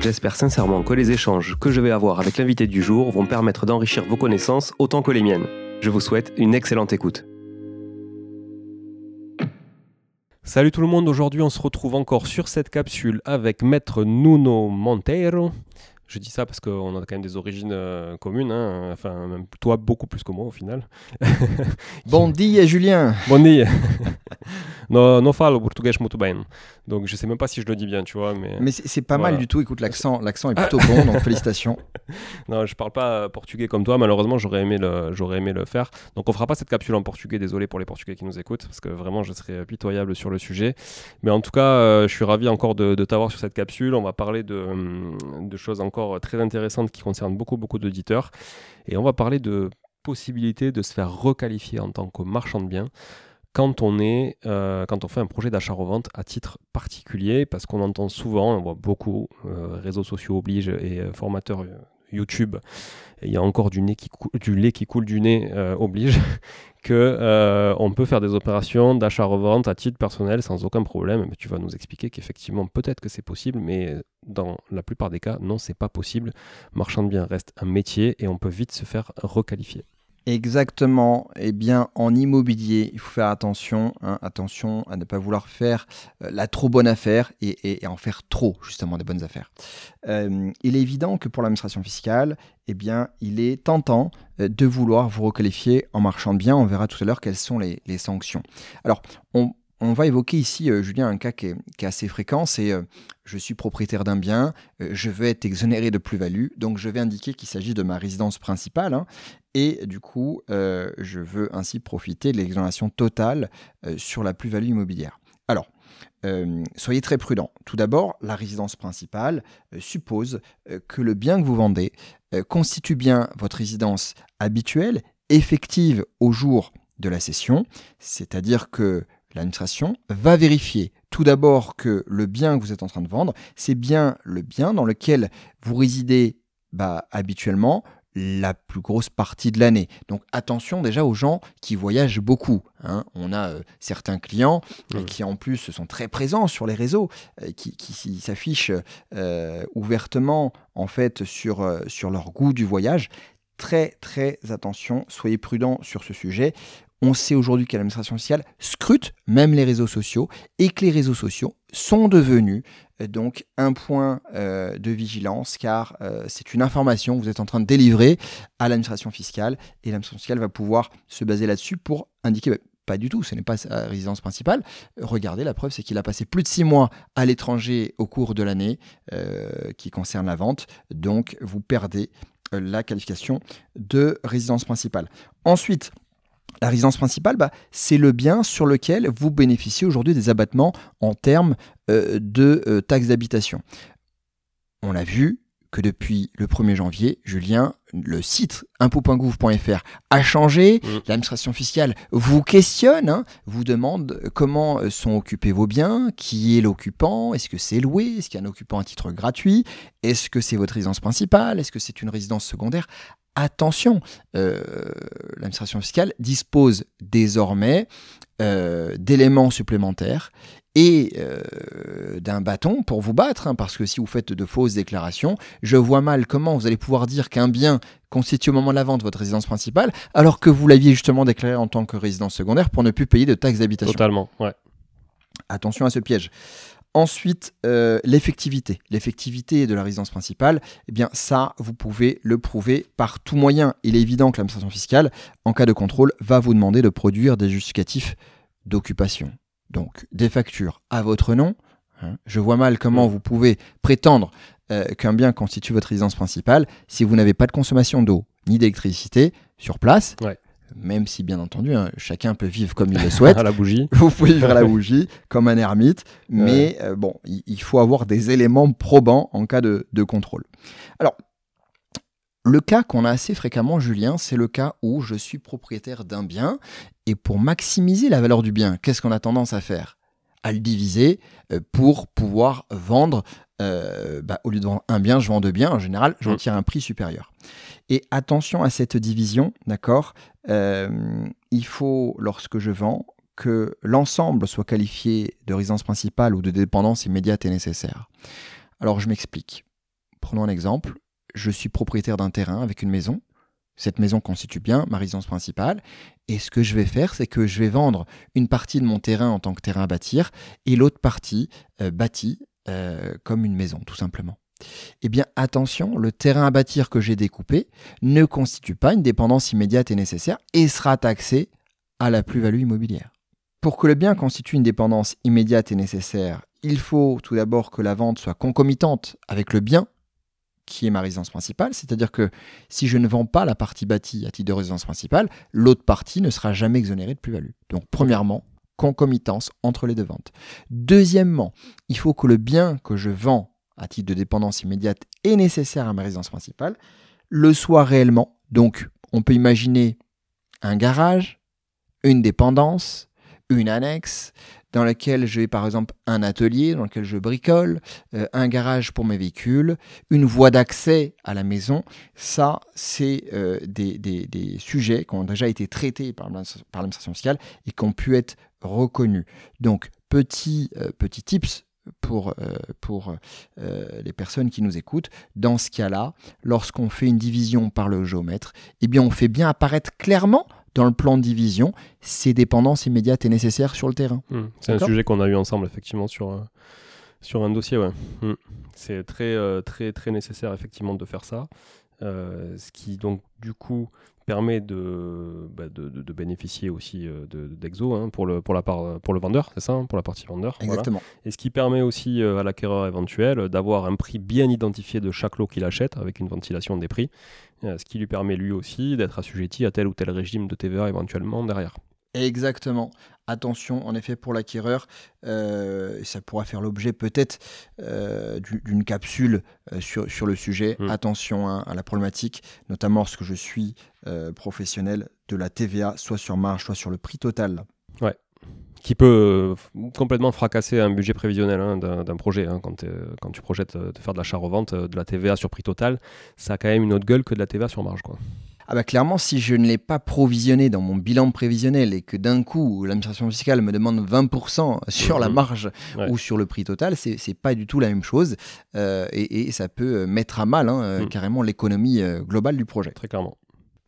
J'espère sincèrement que les échanges que je vais avoir avec l'invité du jour vont permettre d'enrichir vos connaissances autant que les miennes. Je vous souhaite une excellente écoute. Salut tout le monde, aujourd'hui on se retrouve encore sur cette capsule avec Maître Nuno Monteiro. Je dis ça parce qu'on a quand même des origines euh, communes, hein. enfin même toi beaucoup plus que moi au final. Bon dia Julien Bon dia Non, non falo português muito bem. Donc je sais même pas si je le dis bien, tu vois. Mais, Mais c'est pas Voilà. mal du tout, écoute, l'accent l'accent est plutôt bon, donc félicitations. non, je parle pas euh, portugais comme toi. Malheureusement, j'aurais aimé le, j'aurais aimé le faire. Donc on fera pas cette capsule en portugais. Désolé pour les Portugais qui nous écoutent, parce que vraiment je serais pitoyable sur le sujet. Mais en tout cas, euh, je suis ravi encore de, de t'avoir sur cette capsule. On va parler de, hum, de choses encore très intéressantes qui concernent beaucoup beaucoup d'auditeurs, et on va parler de possibilité de se faire requalifier en tant que marchand de biens quand on, est, euh, quand on fait un projet d'achat-revente à titre particulier, parce qu'on entend souvent, on voit beaucoup, euh, réseaux sociaux obligent et euh, formateurs euh, YouTube, il y a encore du, lait qui coule du nez euh, oblige, que euh, on peut faire des opérations d'achat-revente à titre personnel sans aucun problème. Tu vas nous expliquer qu'effectivement, peut-être que c'est possible, mais dans la plupart des cas, non, c'est pas possible. Marchand de biens reste un métier et on peut vite se faire requalifier. Exactement. Eh bien, en immobilier, il faut faire attention, hein, attention à ne pas vouloir faire euh, la trop bonne affaire et, en faire trop, justement, des bonnes affaires. Euh, il est évident que pour l'administration fiscale, eh bien, il est tentant euh, de vouloir vous requalifier en marchand de biens. On verra tout à l'heure quelles sont les, sanctions. Alors, on, va évoquer ici, Julien, un cas qui est, assez fréquent, c'est je suis propriétaire d'un bien, euh, je veux être exonéré de plus-value, donc je vais indiquer qu'il s'agit de ma résidence principale, hein, et du coup, euh, je veux ainsi profiter de l'exonération totale euh, sur la plus-value immobilière. Alors, soyez très prudent. Tout d'abord, la résidence principale suppose que le bien que vous vendez constitue bien votre résidence habituelle, effective au jour de la cession, c'est-à-dire que l'administration va vérifier tout d'abord que le bien que vous êtes en train de vendre, c'est bien le bien dans lequel vous résidez bah, habituellement la plus grosse partie de l'année. Donc attention déjà aux gens qui voyagent beaucoup. hein. On a euh, certains clients euh, qui en plus sont très présents sur les réseaux, euh, qui, s'affichent ouvertement en fait sur, sur leur goût du voyage. Très très attention, soyez prudents sur ce sujet. On sait aujourd'hui que l'administration fiscale scrute même les réseaux sociaux et que les réseaux sociaux sont devenus euh, donc un point euh, de vigilance car euh, c'est une information que vous êtes en train de délivrer à l'administration fiscale et l'administration fiscale va pouvoir se baser là-dessus pour indiquer bah, pas du tout, ce n'est pas sa résidence principale. Regardez, la preuve, c'est qu'il a passé plus de six mois à l'étranger au cours de l'année qui concerne la vente. Donc, vous perdez la qualification de résidence principale. Ensuite, la résidence principale, bah, c'est le bien sur lequel vous bénéficiez aujourd'hui des abattements en termes euh, de euh, taxes d'habitation. On a vu que depuis le 1er janvier, Julien, le site impôt.gouv.fr a changé. Mm. L'administration fiscale vous questionne, hein, vous demande comment sont occupés vos biens, qui est l'occupant, est-ce que c'est loué, est-ce qu'il y a un occupant à titre gratuit, est-ce que c'est votre résidence principale, est-ce que c'est une résidence secondaire Attention, euh, l'administration fiscale dispose désormais euh, d'éléments supplémentaires et euh, d'un bâton pour vous battre, hein, parce que si vous faites de fausses déclarations, je vois mal comment vous allez pouvoir dire qu'un bien constitue au moment de la vente votre résidence principale, alors que vous l'aviez justement déclaré en tant que résidence secondaire pour ne plus payer de taxes d'habitation. Totalement, ouais. Attention à ce piège. Ensuite, euh, l'effectivité. L'effectivité de la résidence principale, eh bien ça, vous pouvez le prouver par tout moyen. Il est évident que l'administration fiscale, en cas de contrôle, va vous demander de produire des justificatifs d'occupation. Donc, des factures à votre nom. hein. Je vois mal comment Mm. vous pouvez prétendre euh, qu'un bien constitue votre résidence principale si vous n'avez pas de consommation d'eau ni d'électricité sur place. Ouais. Même si, bien entendu, hein, chacun peut vivre comme il le souhaite. à la bougie. Vous pouvez vivre à la bougie comme un ermite, mais euh, bon, il, il faut avoir des éléments probants en cas de, de contrôle. Alors, Le cas qu'on a assez fréquemment, Julien, c'est le cas où je suis propriétaire d'un bien et pour maximiser la valeur du bien, qu'est-ce qu'on a tendance à faire? À le diviser euh, pour pouvoir vendre. euh, bah, au lieu de vendre un bien, je vends deux biens. En général, j'en Mm. tire un prix supérieur. Et attention à cette division, d'accord? Euh, Il faut, lorsque je vends, que l'ensemble soit qualifié de résidence principale ou de dépendance immédiate et nécessaire. Alors, je m'explique. Prenons un exemple. Je suis propriétaire d'un terrain avec une maison. Cette maison constitue bien ma résidence principale. Et ce que je vais faire, c'est que je vais vendre une partie de mon terrain en tant que terrain à bâtir et l'autre partie euh, bâtie euh, comme une maison, tout simplement. Eh bien, attention, le terrain à bâtir que j'ai découpé ne constitue pas une dépendance immédiate et nécessaire et sera taxé à la plus-value immobilière. Pour que le bien constitue une dépendance immédiate et nécessaire, il faut tout d'abord que la vente soit concomitante avec le bien qui est ma résidence principale, c'est-à-dire que si je ne vends pas la partie bâtie à titre de résidence principale, l'autre partie ne sera jamais exonérée de plus-value. Donc premièrement, concomitance entre les deux ventes. Deuxièmement, il faut que le bien que je vends à titre de dépendance immédiate et nécessaire à ma résidence principale le soit réellement. Donc on peut imaginer un garage, une dépendance, une annexe, dans laquelle j'ai par exemple un atelier dans lequel je bricole, euh, un garage pour mes véhicules, une voie d'accès à la maison. Ça, c'est euh, des, des- sujets qui ont déjà été traités par l'administration fiscale et qui ont pu être reconnus. Donc, petit, euh, petit tips pour, euh, pour euh, les personnes qui nous écoutent. Dans ce cas-là, lorsqu'on fait une division par le géomètre, eh bien, on fait bien apparaître clairement dans le plan de division ces dépendances immédiates et nécessaires sur le terrain. Hmm. C'est un sujet qu'on a eu ensemble effectivement sur, euh, sur un dossier. Ouais. Hmm. C'est très, très, très nécessaire effectivement de faire ça. Ce qui donc du coup permet de, bah, de, de- de bénéficier aussi euh, de- d'Exo hein, pour, le, pour, la part, pour le vendeur, c'est ça, hein, pour la partie vendeur. voilà. Exactement. Et ce qui permet aussi euh, à l'acquéreur éventuel d'avoir un prix bien identifié de chaque lot qu'il achète avec une ventilation des prix, euh, ce qui lui permet lui aussi d'être assujetti à tel ou tel régime de TVA éventuellement derrière. Exactement. Attention, en effet, pour l'acquéreur, euh, ça pourra faire l'objet peut-être euh, du- d'une capsule euh, sur, sur le sujet. Mm. Attention hein, à la problématique, notamment lorsque je suis professionnel de la TVA, soit sur marge, soit sur le prix total. qui peut complètement fracasser un budget prévisionnel hein, d'un projet. hein, quand, tu projettes de faire de l'achat-revente, de la TVA sur prix total, ça a quand même une autre gueule que de la TVA sur marge. Quoi. Ah bah clairement, si je ne l'ai pas provisionné dans mon bilan prévisionnel et que d'un coup l'administration fiscale me demande 20% sur la Mhm. marge Ouais. ou sur le prix total, c'est pas du tout la même chose euh, et, et ça peut mettre à mal hein, euh, Mhm. carrément l'économie euh, globale du projet. Très clairement.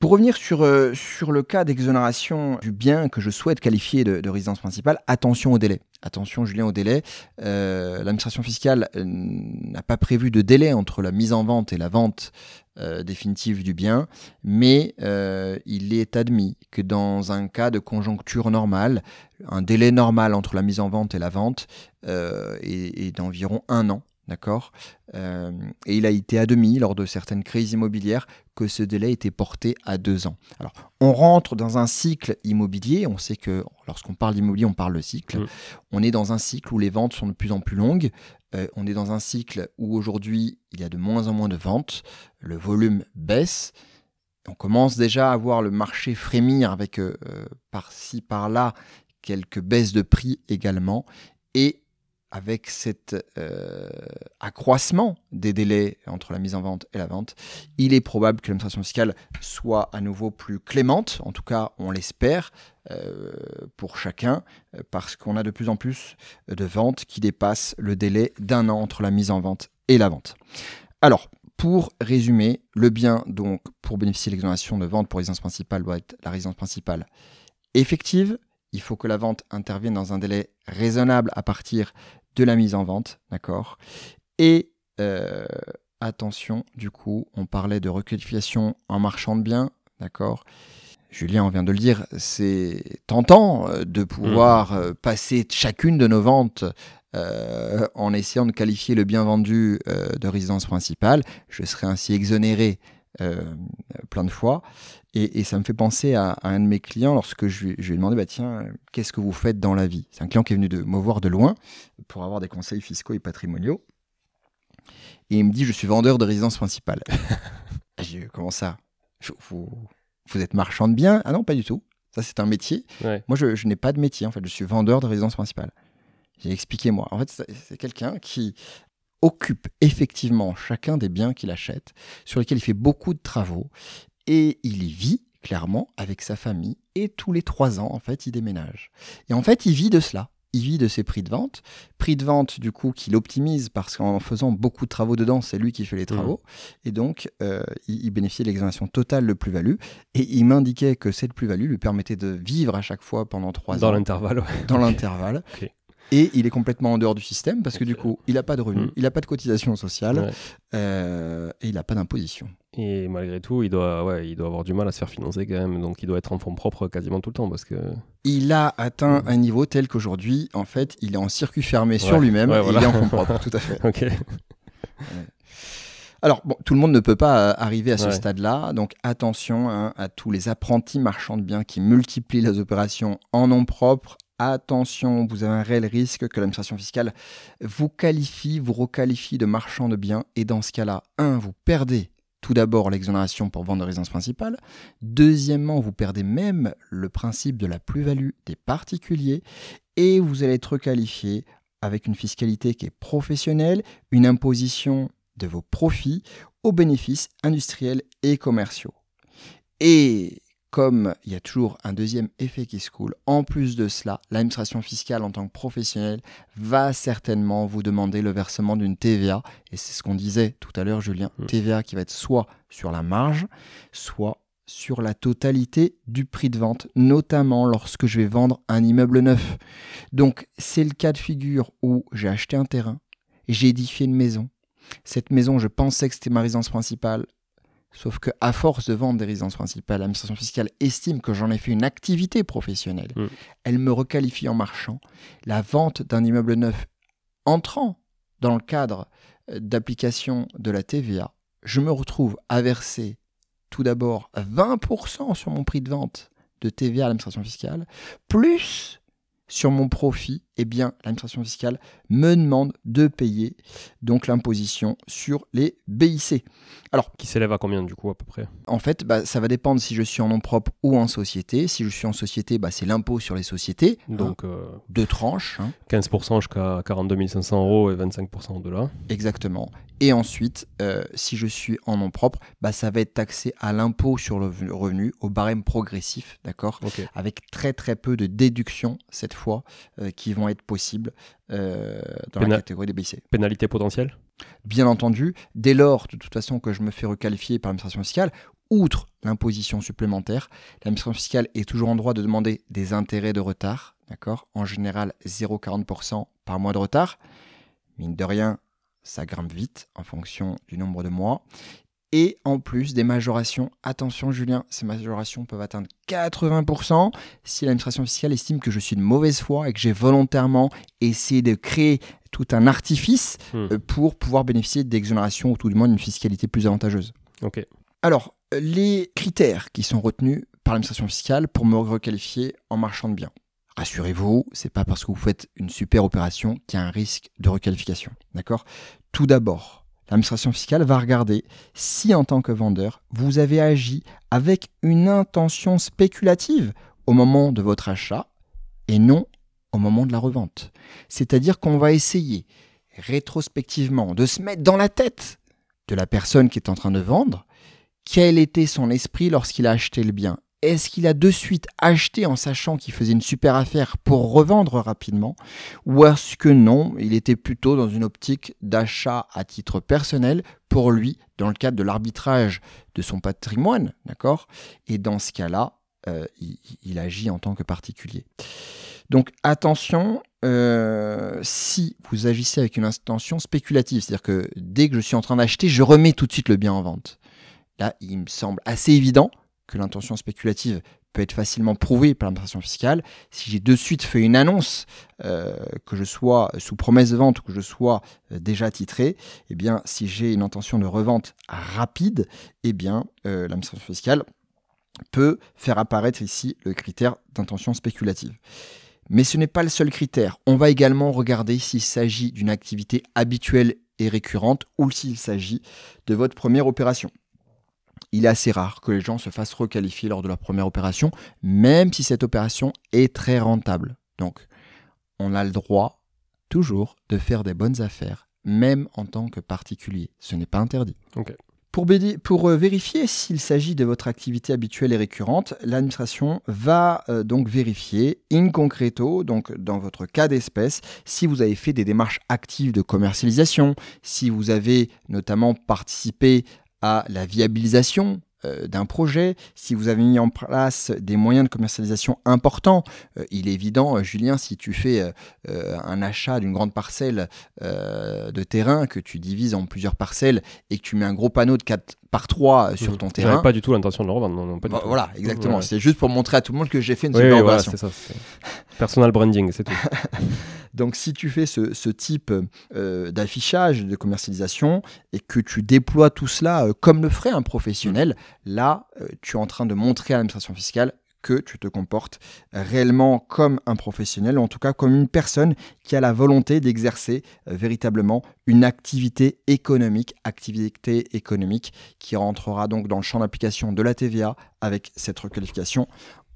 Pour revenir sur, euh, sur le cas d'exonération du bien que je souhaite qualifier de, de résidence principale, attention au délai. Attention Julien au délai. Euh, L'administration fiscale euh, n'a pas prévu de délai entre la mise en vente et la vente euh, définitive du bien, mais euh, il est admis que dans un cas de conjoncture normale, un délai normal entre la mise en vente et la vente euh, est, est d'environ un an. D'accord? Euh, Et il a été admis lors de certaines crises immobilières que ce délai était porté à deux ans. Alors, on rentre dans un cycle immobilier. On sait que lorsqu'on parle d'immobilier, on parle de cycle. On est dans un cycle où les ventes sont de plus en plus longues. Euh, on est dans un cycle où aujourd'hui, il y a de moins en moins de ventes. Le volume baisse. On commence déjà à voir le marché frémir avec euh, par-ci, par-là, quelques baisses de prix également. Et avec cet euh, accroissement des délais entre la mise en vente et la vente, il est probable que l'administration fiscale soit à nouveau plus clémente, en tout cas on l'espère, euh, pour chacun, parce qu'on a de plus en plus de ventes qui dépassent le délai d'un an entre la mise en vente et la vente. Alors, pour résumer, le bien, donc, pour bénéficier de l'exonération de vente pour résidence principale, doit être la résidence principale effective. Il faut que la vente intervienne dans un délai raisonnable à partir de la mise en vente, d'accord? Et euh, attention, du coup, on parlait de requalification en marchand de biens, d'accord? Julien, on vient de le dire, c'est tentant euh, de pouvoir euh, passer chacune de nos ventes euh, en essayant de qualifier le bien vendu euh, de résidence principale. Je serai ainsi exonéré euh, plein de fois. Et, et ça me fait penser à, à un de mes clients lorsque je, lui- je lui ai demandé bah, tiens, euh, qu'est-ce que vous faites dans la vie? C'est un client qui est venu de me voir de loin pour avoir des conseils fiscaux et patrimoniaux. Et il me dit je suis vendeur de résidence principale. J'ai dit, comment ça? Vous, vous, êtes marchand de biens? Ah non, pas du tout. Ça, c'est un métier. Moi, je, je n'ai pas de métier, en fait. Je suis vendeur de résidence principale. J'ai expliqué moi. En fait, c'est quelqu'un qui occupe effectivement chacun des biens qu'il achète, sur lesquels il fait beaucoup de travaux, et il y vit clairement avec sa famille, et tous les trois ans, en fait, il déménage. Et en fait, il vit de cela il vit de ses prix de vente. Prix de vente, du coup, qu'il optimise parce qu'en faisant beaucoup de travaux dedans, c'est lui qui fait les travaux. Mmh. Et donc, euh, il, bénéficie de l'exonération totale de plus-value. Et il m'indiquait que cette plus-value lui permettait de vivre à chaque fois pendant trois ans. Dans l'intervalle, Dans l'intervalle. Et il est complètement en dehors du système parce que du coup, il n'a pas de revenus, mmh. il n'a pas de cotisation sociale euh, et il n'a pas d'imposition. Et malgré tout, il doit, ouais, il doit avoir du mal à se faire financer quand même. Donc il doit être en fonds propres quasiment tout le temps parce que. Il a atteint un niveau tel qu'aujourd'hui, en fait, il est en circuit fermé sur lui-même et il est en fonds propres, tout à fait. ok. Alors, bon, tout le monde ne peut pas euh, arriver à ce stade-là, donc attention hein, à tous les apprentis marchands de biens qui multiplient les opérations en nom propre. Attention, vous avez un réel risque que l'administration fiscale vous qualifie, vous requalifie de marchand de biens, et dans ce cas-là, un, vous perdez tout d'abord l'exonération pour vente de résidence principale. Deuxièmement, vous perdez même le principe de la plus-value des particuliers et vous allez être qualifié avec une fiscalité qui est professionnelle, une imposition de vos profits aux bénéfices industriels et commerciaux. Et comme il y a toujours un deuxième effet qui se coule, en plus de cela, l'administration fiscale en tant que professionnel va certainement vous demander le versement d'une TVA. Et c'est ce qu'on disait tout à l'heure, Julien. Mm. TVA qui va être soit sur la marge, soit sur la totalité du prix de vente, notamment lorsque je vais vendre un immeuble neuf. Donc c'est le cas de figure où j'ai acheté un terrain, j'ai édifié une maison. Cette maison, je pensais que c'était ma résidence principale, Sauf que à force de vendre des résidences principales, l'administration fiscale estime que j'en ai fait une activité professionnelle. Mm. Elle me requalifie en marchand. La vente d'un immeuble neuf entrant dans le cadre euh, d'application de la TVA, je me retrouve à verser tout d'abord 20% sur mon prix de vente de TVA à l'administration fiscale, plus sur mon profit, eh bien, l'administration fiscale me demande de payer donc l'imposition sur les BIC. Alors, qui s'élève à combien du coup à peu près? En fait, bah, ça va dépendre si je suis en nom propre ou en société. Si je suis en société, bah, c'est l'impôt sur les sociétés. Hein. Donc euh, deux tranches. 15% hein. jusqu'à 42 500 euros et 25% au-delà. Exactement. Et ensuite, euh, si je suis en nom propre, bah, ça va être taxé à l'impôt sur le revenu, au barème progressif, d'accord? Avec très très peu de déductions cette fois euh, qui vont être possibles euh, dans la catégorie des BIC. Pénalité potentielle? Bien entendu, dès lors, de toute façon, que je me fais requalifier par l'administration fiscale, outre l'imposition supplémentaire, l'administration fiscale est toujours en droit de demander des intérêts de retard, d'accord? En général, 0,40% par mois de retard. Mine de rien, ça grimpe vite en fonction du nombre de mois. Et en plus des majorations, attention Julien, ces majorations peuvent atteindre 80% si l'administration fiscale estime que je suis de mauvaise foi et que j'ai volontairement essayé de créer tout un artifice hmm. euh, pour pouvoir bénéficier d'exonération ou tout du moins d'une fiscalité plus avantageuse. Ok. Alors, les critères qui sont retenus par l'administration fiscale pour me requalifier en marchand de biens. Rassurez-vous, c'est pas parce que vous faites une super opération qu'il y a un risque de requalification. D'accord? Tout d'abord, l'administration fiscale va regarder si en tant que vendeur, vous avez agi avec une intention spéculative au moment de votre achat et non au moment de la revente. C'est-à-dire qu'on va essayer rétrospectivement de se mettre dans la tête de la personne qui est en train de vendre quel était son esprit lorsqu'il a acheté le bien est-ce qu'il a de suite acheté en sachant qu'il faisait une super affaire pour revendre rapidement Ou est-ce que non, il était plutôt dans une optique d'achat à titre personnel pour lui, dans le cadre de l'arbitrage de son patrimoine, d'accord? Et dans ce cas-là, euh, il, agit en tant que particulier. Donc attention, euh, si vous agissez avec une intention spéculative, c'est-à-dire que dès que je suis en train d'acheter, je remets tout de suite le bien en vente. Là, il me semble assez évident que l'intention spéculative peut être facilement prouvée par l'administration fiscale. Si j'ai de suite fait une annonce, euh, que je sois sous promesse de vente ou que je sois euh, déjà titré, eh bien, si j'ai une intention de revente rapide, eh bien, euh, l'administration fiscale peut faire apparaître ici le critère d'intention spéculative. Mais ce n'est pas le seul critère. On va également regarder s'il s'agit d'une activité habituelle et récurrente ou s'il s'agit de votre première opération. Il est assez rare que les gens se fassent requalifier lors de leur première opération, même si cette opération est très rentable. Donc, on a le droit toujours de faire des bonnes affaires, même en tant que particulier. Ce n'est pas interdit. Pour, pour euh, vérifier s'il s'agit de votre activité habituelle et récurrente, l'administration va euh, donc vérifier in concreto, donc dans votre cas d'espèce, si vous avez fait des démarches actives de commercialisation, si vous avez notamment participé à la viabilisation euh, d'un projet, si vous avez mis en place des moyens de commercialisation importants, euh, il est évident, euh, Julien, si tu fais un achat d'une grande parcelle de terrain, que tu divises en plusieurs parcelles et que tu mets un gros panneau de 4 par 3 sur mmh. ton terrain. pas du tout l'intention de le revendre. Non, pas bah, Voilà, exactement. C'est juste pour montrer à tout le monde que j'ai fait une super opération. ça, Personal branding, c'est tout. Donc si tu fais ce, type euh, d'affichage, de commercialisation, et que tu déploies tout cela euh, comme le ferait un professionnel, là, euh, tu es en train de montrer à l'administration fiscale que tu te comportes réellement comme un professionnel, ou en tout cas comme une personne qui a la volonté d'exercer véritablement une activité économique, activité économique qui rentrera donc dans le champ d'application de la TVA avec cette requalification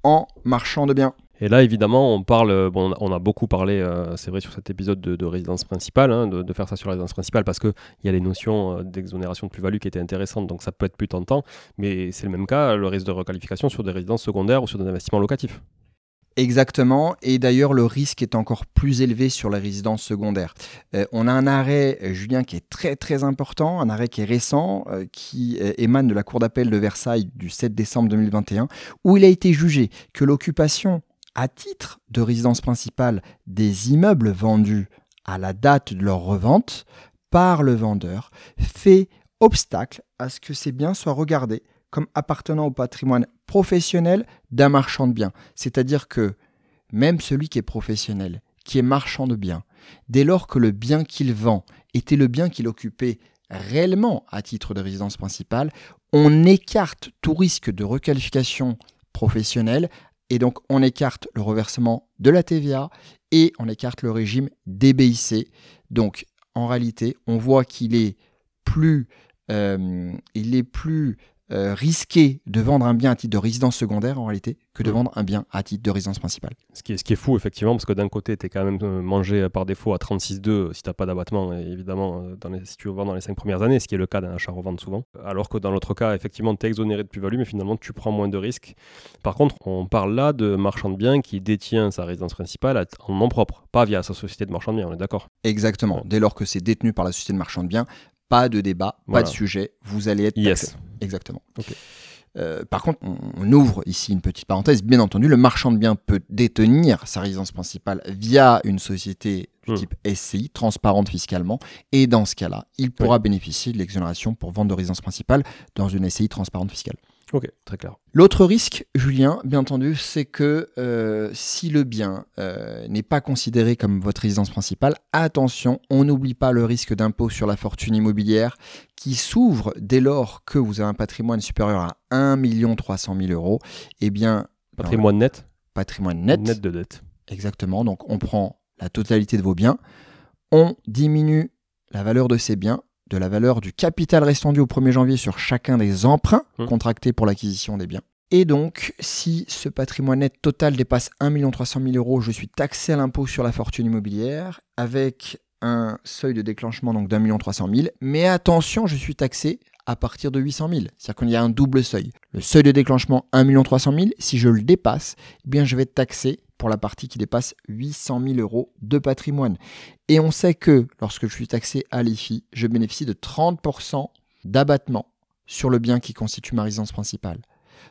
en marchand de biens. Et là, évidemment, on parle, euh, bon, on a beaucoup parlé, euh, c'est vrai, sur cet épisode de, résidence principale, hein, de, faire ça sur la résidence principale, parce qu'il y a les notions euh, d'exonération de plus-value qui étaient intéressantes, donc ça peut être plus tentant, mais c'est le même cas, le risque de requalification sur des résidences secondaires ou sur des investissements locatifs. Exactement, et d'ailleurs le risque est encore plus élevé sur les résidences secondaires. on a un arrêt, Julien, qui est très très important, un arrêt qui est récent, qui émane de la Cour d'appel de Versailles du 7 décembre 2021, où il a été jugé que l'occupation à titre de résidence principale des immeubles vendus à la date de leur revente par le vendeur fait obstacle à ce que ces biens soient regardés comme appartenant au patrimoine professionnel d'un marchand de biens. C'est-à-dire que même celui qui est professionnel, qui est marchand de biens, dès lors que le bien qu'il vend était le bien qu'il occupait réellement à titre de résidence principale, on écarte tout risque de requalification professionnelle et donc, on écarte le reversement de la TVA et on écarte le régime DBIC. Donc, en réalité, on voit qu'il est plus, euh, il est plus euh, risqué de vendre un bien à titre de résidence secondaire en réalité que de mm. vendre un bien à titre de résidence principale. Ce qui est, ce qui est fou effectivement parce que d'un côté tu es quand même euh, mangé par défaut à 36,2 si tu n'as pas d'abattement évidemment euh, dans les, si tu vends dans les 5 premières années ce qui est le cas d'un achat-revente souvent alors que dans l'autre cas effectivement tu es exonéré de plus-value mais finalement tu prends moins de risques. Par contre on parle là de marchand de biens qui détient sa résidence principale en nom propre pas via sa société de marchand de biens on est d'accord? Exactement dès lors que c'est détenu par la société de marchand de biens pas de débat, pas de sujet, vous allez être taxé. Yes. Exactement. Euh, par contre, on, ouvre ici une petite parenthèse. Bien entendu, le marchand de biens peut détenir sa résidence principale via une société du hmm. type SCI, transparente fiscalement, et dans ce cas-là, il pourra bénéficier de l'exonération pour vente de résidence principale dans une SCI transparente fiscale. Ok, très clair. L'autre risque, Julien, bien entendu, c'est que euh, si le bien euh, n'est pas considéré comme votre résidence principale, attention, on n'oublie pas le risque d'impôt sur la fortune immobilière qui s'ouvre dès lors que vous avez un patrimoine supérieur à 1 300 000 euros. Eh bien, patrimoine net Patrimoine net. Net de dette. Exactement. Donc, on prend la totalité de vos biens, on diminue la valeur de ces biens de la valeur du capital restant dû au 1er janvier sur chacun des emprunts mmh. contractés pour l'acquisition des biens. Et donc, si ce patrimoine net total dépasse 1 300 000 euros, je suis taxé à l'impôt sur la fortune immobilière avec un seuil de déclenchement donc d'un million 300 000. Mais attention, je suis taxé à partir de 800 000. C'est-à-dire qu'il y a un double seuil. Le seuil de déclenchement 1 300 000, si je le dépasse, eh bien je vais être taxé pour la partie qui dépasse 800 000 euros de patrimoine. Et on sait que lorsque je suis taxé à l'IFI, je bénéficie de 30% d'abattement sur le bien qui constitue ma résidence principale.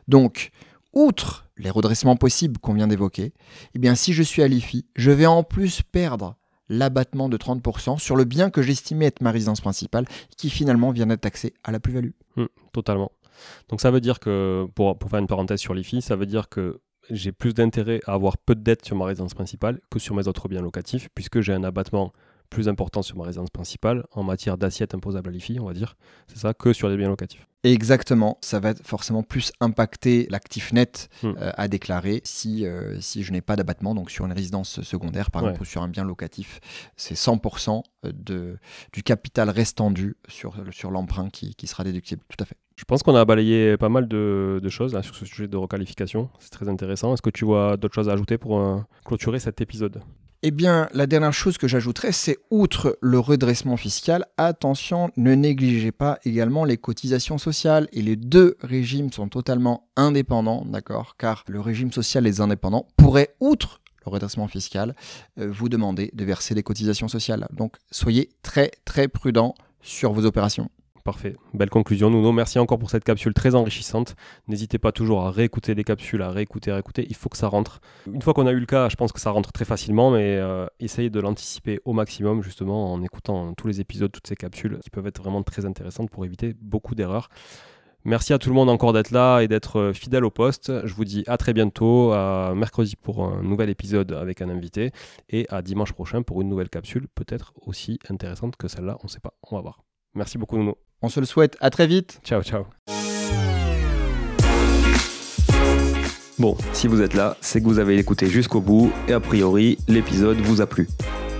Donc, outre les redressements possibles qu'on vient d'évoquer, eh bien si je suis à l'IFI, je vais en plus perdre l'abattement de 30% sur le bien que j'estimais être ma résidence principale, qui finalement vient d'être taxé à la plus-value. Mmh, totalement. Donc ça veut dire que, pour, pour faire une parenthèse sur l'IFI, ça veut dire que j'ai plus d'intérêt à avoir peu de dettes sur ma résidence principale que sur mes autres biens locatifs, puisque j'ai un abattement plus important sur ma résidence principale en matière d'assiette imposable à l'IFI, on va dire, c'est ça, que sur les biens locatifs. Exactement, ça va forcément plus impacter l'actif net hmm. euh, à déclarer si, euh, si je n'ai pas d'abattement, donc sur une résidence secondaire par exemple ou sur un bien locatif, c'est 100% de, du capital restant dû sur, sur l'emprunt qui, qui sera déductible, tout à fait. Je pense qu'on a balayé pas mal de, choses sur ce sujet de requalification. C'est très intéressant. Est-ce que tu vois d'autres choses à ajouter pour euh, clôturer cet épisode? Eh bien, la dernière chose que j'ajouterais, c'est outre le redressement fiscal, attention, ne négligez pas également les cotisations sociales. Et les deux régimes sont totalement indépendants, d'accord? Car le régime social des indépendants pourrait, outre le redressement fiscal, euh, vous demander de verser des cotisations sociales. Donc, soyez très très prudents sur vos opérations. Parfait. Belle conclusion, Nuno. Merci encore pour cette capsule très enrichissante. N'hésitez pas toujours à réécouter les capsules, à réécouter, à réécouter. Il faut que ça rentre. Une fois qu'on a eu le cas, je pense que ça rentre très facilement, mais euh, essayez de l'anticiper au maximum, justement, en écoutant tous les épisodes, toutes ces capsules, qui peuvent être vraiment très intéressantes pour éviter beaucoup d'erreurs. Merci à tout le monde encore d'être là et d'être euh, fidèle au poste. Je vous dis à très bientôt, à mercredi pour un nouvel épisode avec un invité et à dimanche prochain pour une nouvelle capsule, peut-être aussi intéressante que celle-là, on ne sait pas, on va voir. Merci beaucoup Nuno. On se le souhaite. À très vite. Ciao, ciao. Bon, si vous êtes là, c'est que vous avez écouté jusqu'au bout et a priori, l'épisode vous a plu.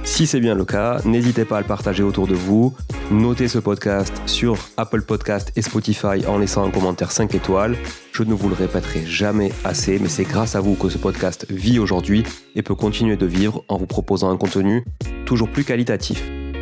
Si c'est bien le cas, n'hésitez pas à le partager autour de vous. Notez ce podcast sur Apple Podcast et Spotify en laissant un commentaire 5 étoiles. Je ne vous le répéterai jamais assez, mais c'est grâce à vous que ce podcast vit aujourd'hui et peut continuer de vivre en vous proposant un contenu toujours plus qualitatif.